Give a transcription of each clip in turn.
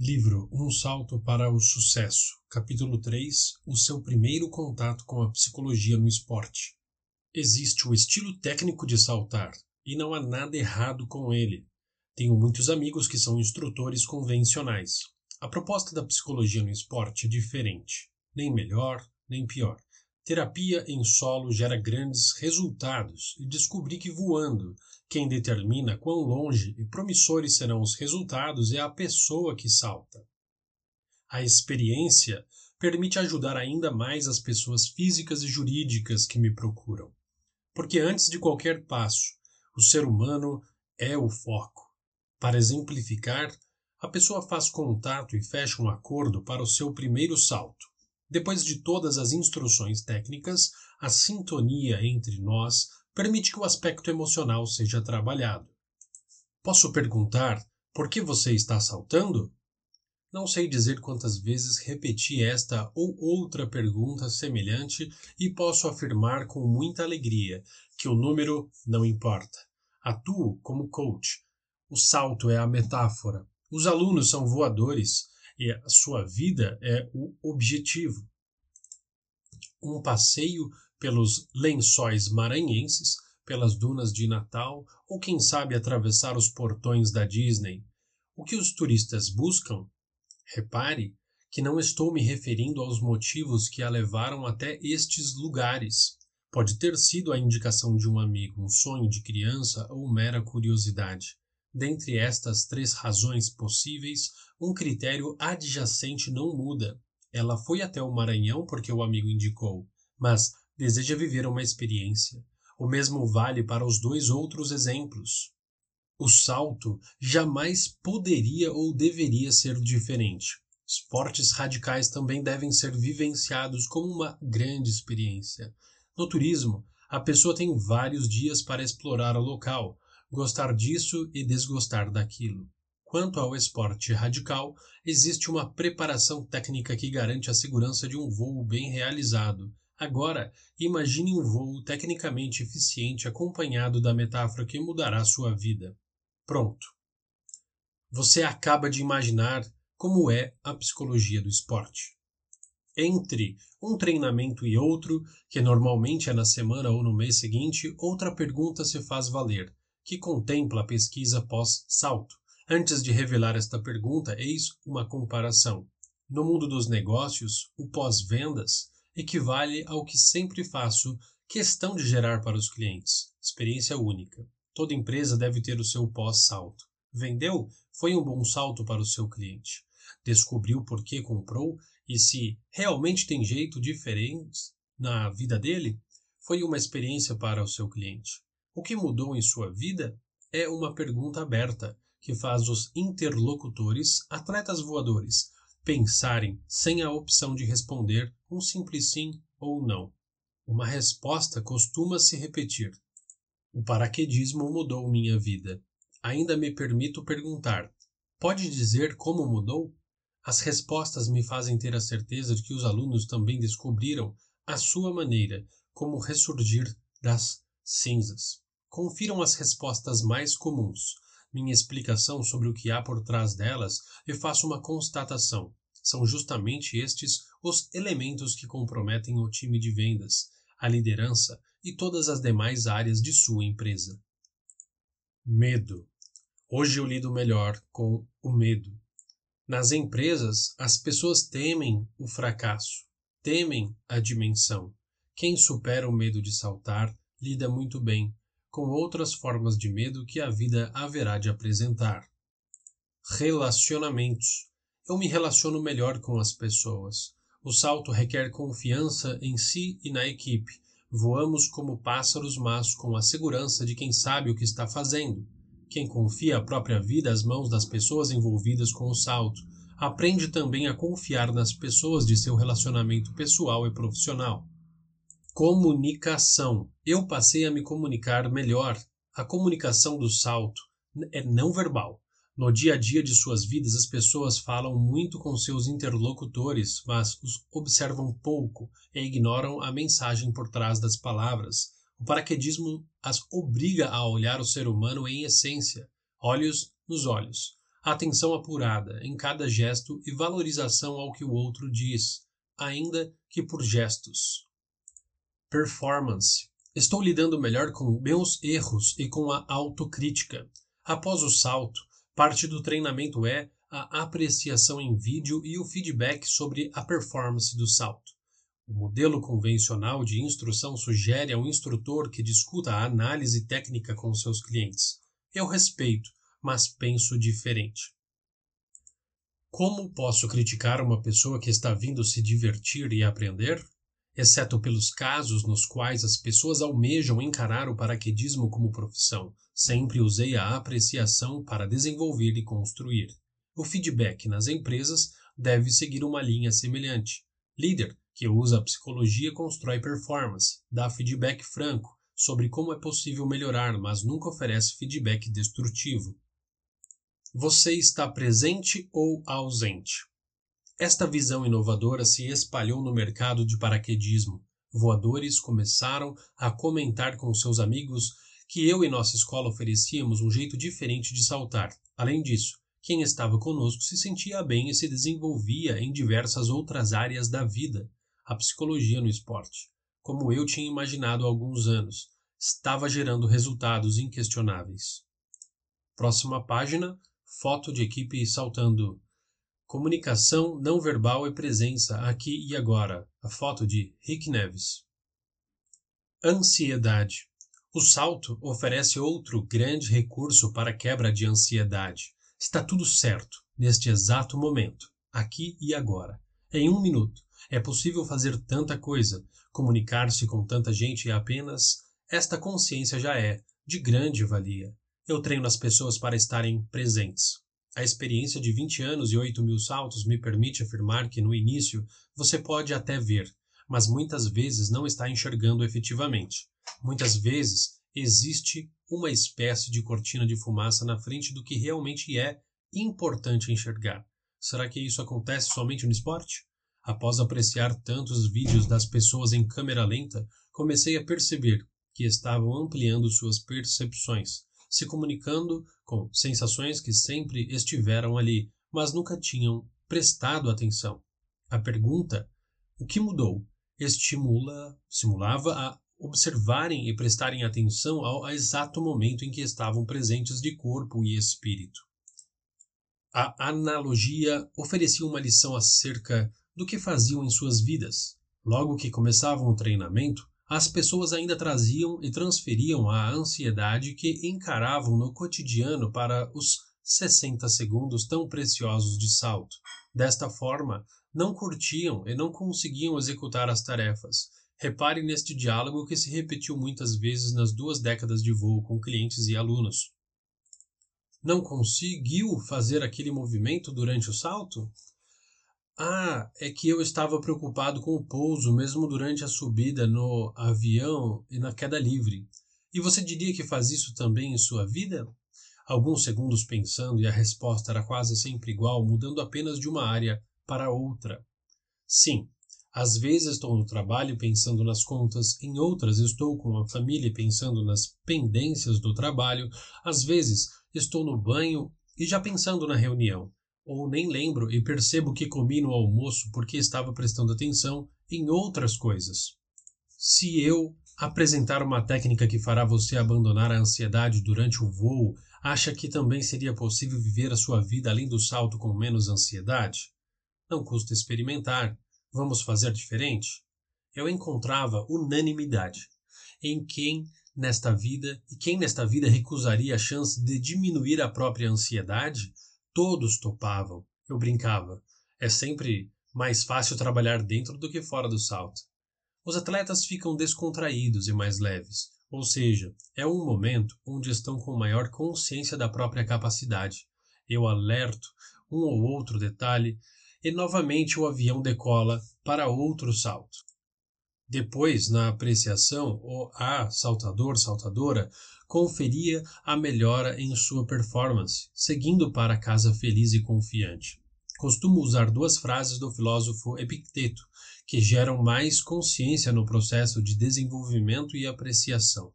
Livro Um Salto para o Sucesso, capítulo 3 O seu primeiro contato com a psicologia no esporte. Existe o estilo técnico de saltar e não há nada errado com ele. Tenho muitos amigos que são instrutores convencionais. A proposta da psicologia no esporte é diferente, nem melhor, nem pior. Terapia em solo gera grandes resultados e descobri que voando, quem determina quão longe e promissores serão os resultados é a pessoa que salta. A experiência permite ajudar ainda mais as pessoas físicas e jurídicas que me procuram. Porque antes de qualquer passo, o ser humano é o foco. Para exemplificar, a pessoa faz contato e fecha um acordo para o seu primeiro salto. Depois de todas as instruções técnicas, a sintonia entre nós permite que o aspecto emocional seja trabalhado. Posso perguntar por que você está saltando? Não sei dizer quantas vezes repeti esta ou outra pergunta semelhante e posso afirmar com muita alegria que o número não importa. Atuo como coach. O salto é a metáfora. Os alunos são voadores e a sua vida é o objetivo. Um passeio pelos lençóis maranhenses, pelas dunas de Natal ou quem sabe atravessar os portões da Disney. O que os turistas buscam? Repare que não estou me referindo aos motivos que a levaram até estes lugares. Pode ter sido a indicação de um amigo, um sonho de criança ou mera curiosidade. Dentre estas três razões possíveis, um critério adjacente não muda. Ela foi até o Maranhão porque o amigo indicou, mas deseja viver uma experiência. O mesmo vale para os dois outros exemplos. O salto jamais poderia ou deveria ser diferente. Esportes radicais também devem ser vivenciados como uma grande experiência. No turismo, a pessoa tem vários dias para explorar o local, gostar disso e desgostar daquilo. Quanto ao esporte radical, existe uma preparação técnica que garante a segurança de um voo bem realizado. Agora, imagine um voo tecnicamente eficiente acompanhado da metáfora que mudará sua vida. Pronto. Você acaba de imaginar como é a psicologia do esporte. Entre um treinamento e outro, que normalmente é na semana ou no mês seguinte, outra pergunta se faz valer que contempla a pesquisa pós-salto. Antes de revelar esta pergunta, eis uma comparação. No mundo dos negócios, o pós-vendas equivale ao que sempre faço questão de gerar para os clientes: experiência única. Toda empresa deve ter o seu pós-salto. Vendeu? Foi um bom salto para o seu cliente. Descobriu por que comprou e se realmente tem jeito diferente na vida dele? Foi uma experiência para o seu cliente. O que mudou em sua vida é uma pergunta aberta que faz os interlocutores, atletas voadores, pensarem sem a opção de responder um simples sim ou não. Uma resposta costuma se repetir. O paraquedismo mudou minha vida. Ainda me permito perguntar: pode dizer como mudou? As respostas me fazem ter a certeza de que os alunos também descobriram, à sua maneira, como ressurgir das cinzas. Confiram as respostas mais comuns, minha explicação sobre o que há por trás delas e faço uma constatação. São justamente estes os elementos que comprometem o time de vendas, a liderança e todas as demais áreas de sua empresa. Medo. Hoje eu lido melhor com o medo. Nas empresas, as pessoas temem o fracasso, temem a dimensão. Quem supera o medo de saltar lida muito bem, com outras formas de medo que a vida haverá de apresentar. Relacionamentos. Eu me relaciono melhor com as pessoas. O salto requer confiança em si e na equipe. Voamos como pássaros, mas com a segurança de quem sabe o que está fazendo. Quem confia a própria vida às mãos das pessoas envolvidas com o salto, aprende também a confiar nas pessoas de seu relacionamento pessoal e profissional. Comunicação. Eu passei a me comunicar melhor. A comunicação do salto é não verbal. No dia a dia de suas vidas, as pessoas falam muito com seus interlocutores, mas os observam pouco e ignoram a mensagem por trás das palavras. O paraquedismo as obriga a olhar o ser humano em essência, olhos nos olhos. atenção apurada em cada gesto e valorização ao que o outro diz, ainda que por gestos. Performance. Estou lidando melhor com meus erros e com a autocrítica. Após o salto, parte do treinamento é a apreciação em vídeo e o feedback sobre a performance do salto. O modelo convencional de instrução sugere a um instrutor que discuta a análise técnica com seus clientes. Eu respeito, mas penso diferente. Como posso criticar uma pessoa que está vindo se divertir e aprender? Exceto pelos casos nos quais as pessoas almejam encarar o paraquedismo como profissão, sempre usei a apreciação para desenvolver e construir. O feedback nas empresas deve seguir uma linha semelhante. Líder que usa a psicologia constrói performance, dá feedback franco sobre como é possível melhorar, mas nunca oferece feedback destrutivo. Você está presente ou ausente? Esta visão inovadora se espalhou no mercado de paraquedismo. Voadores começaram a comentar com seus amigos que eu e nossa escola oferecíamos um jeito diferente de saltar. Além disso, quem estava conosco se sentia bem e se desenvolvia em diversas outras áreas da vida, a psicologia no esporte, como eu tinha imaginado há alguns anos, estava gerando resultados inquestionáveis. Próxima página, foto de equipe saltando. Comunicação não verbal e presença aqui e agora. A foto de Rick Neves. Ansiedade. O salto oferece outro grande recurso para quebra de ansiedade. Está tudo certo, neste exato momento, aqui e agora. Em um minuto, é possível fazer tanta coisa, comunicar-se com tanta gente e apenas esta consciência já é de grande valia. Eu treino as pessoas para estarem presentes. A experiência de 20 anos e 8 mil saltos me permite afirmar que no início você pode até ver, mas muitas vezes não está enxergando efetivamente. Muitas vezes existe uma espécie de cortina de fumaça na frente do que realmente é importante enxergar. Será que isso acontece somente no esporte? Após apreciar tantos vídeos das pessoas em câmera lenta, comecei a perceber que estavam ampliando suas percepções, se comunicando com sensações que sempre estiveram ali, mas nunca tinham prestado atenção. A pergunta, o que mudou, estimula, simulava a observarem e prestarem atenção ao exato momento em que estavam presentes de corpo e espírito. A analogia oferecia uma lição acerca do que faziam em suas vidas. Logo que começavam o treinamento, as pessoas ainda traziam e transferiam a ansiedade que encaravam no cotidiano para os 60 segundos tão preciosos de salto. Desta forma, não curtiam e não conseguiam executar as tarefas, Repare neste diálogo que se repetiu muitas vezes nas duas décadas de voo com clientes e alunos. Não conseguiu fazer aquele movimento durante o salto? Ah, é que eu estava preocupado com o pouso, mesmo durante a subida no avião e na queda livre. E você diria que faz isso também em sua vida? Alguns segundos pensando e a resposta era quase sempre igual, mudando apenas de uma área para outra. Sim, às vezes estou no trabalho pensando nas contas, em outras estou com a família pensando nas pendências do trabalho, às vezes estou no banho e já pensando na reunião, ou nem lembro e percebo que comi no almoço porque estava prestando atenção em outras coisas. Se eu apresentar uma técnica que fará você abandonar a ansiedade durante o voo, acha que também seria possível viver a sua vida além do salto com menos ansiedade? Não custa experimentar. Vamos fazer diferente? Eu encontrava unanimidade em quem nesta vida e quem nesta vida recusaria a chance de diminuir a própria ansiedade, todos topavam. Eu brincava. É sempre mais fácil trabalhar dentro do que fora do salto. Os atletas ficam descontraídos e mais leves, ou seja, é um momento onde estão com maior consciência da própria capacidade. Eu alerto um ou outro detalhe e novamente o avião decola para outro salto. Depois, na apreciação, o A saltador saltadora conferia a melhora em sua performance, seguindo para casa feliz e confiante. Costumo usar duas frases do filósofo Epicteto, que geram mais consciência no processo de desenvolvimento e apreciação.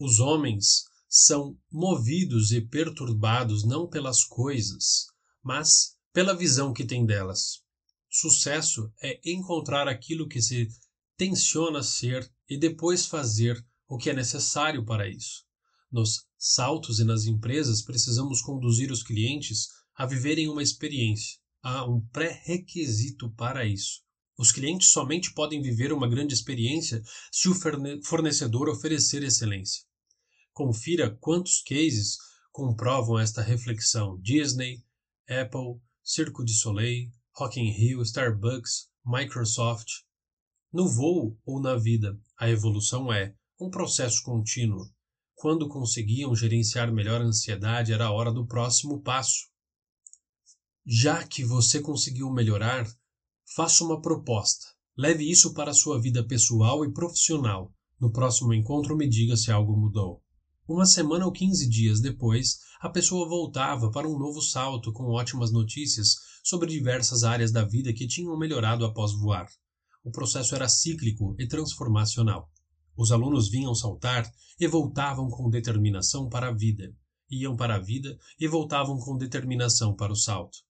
Os homens são movidos e perturbados não pelas coisas, mas pela visão que têm delas. Sucesso é encontrar aquilo que se tenciona ser e depois fazer o que é necessário para isso. Nos saltos e nas empresas, precisamos conduzir os clientes a viverem uma experiência. Há um pré-requisito para isso. Os clientes somente podem viver uma grande experiência se o fornecedor oferecer excelência. Confira quantos cases comprovam esta reflexão: Disney, Apple, Circo de Soleil, Rock in Rio, Starbucks, Microsoft. No voo ou na vida, a evolução é um processo contínuo. Quando conseguiam gerenciar melhor a ansiedade, era a hora do próximo passo. Já que você conseguiu melhorar, faça uma proposta. Leve isso para a sua vida pessoal e profissional. No próximo encontro, me diga se algo mudou. Uma semana ou 15 dias depois, a pessoa voltava para um novo salto com ótimas notícias sobre diversas áreas da vida que tinham melhorado após voar. O processo era cíclico e transformacional. Os alunos vinham saltar e voltavam com determinação para a vida, iam para a vida e voltavam com determinação para o salto.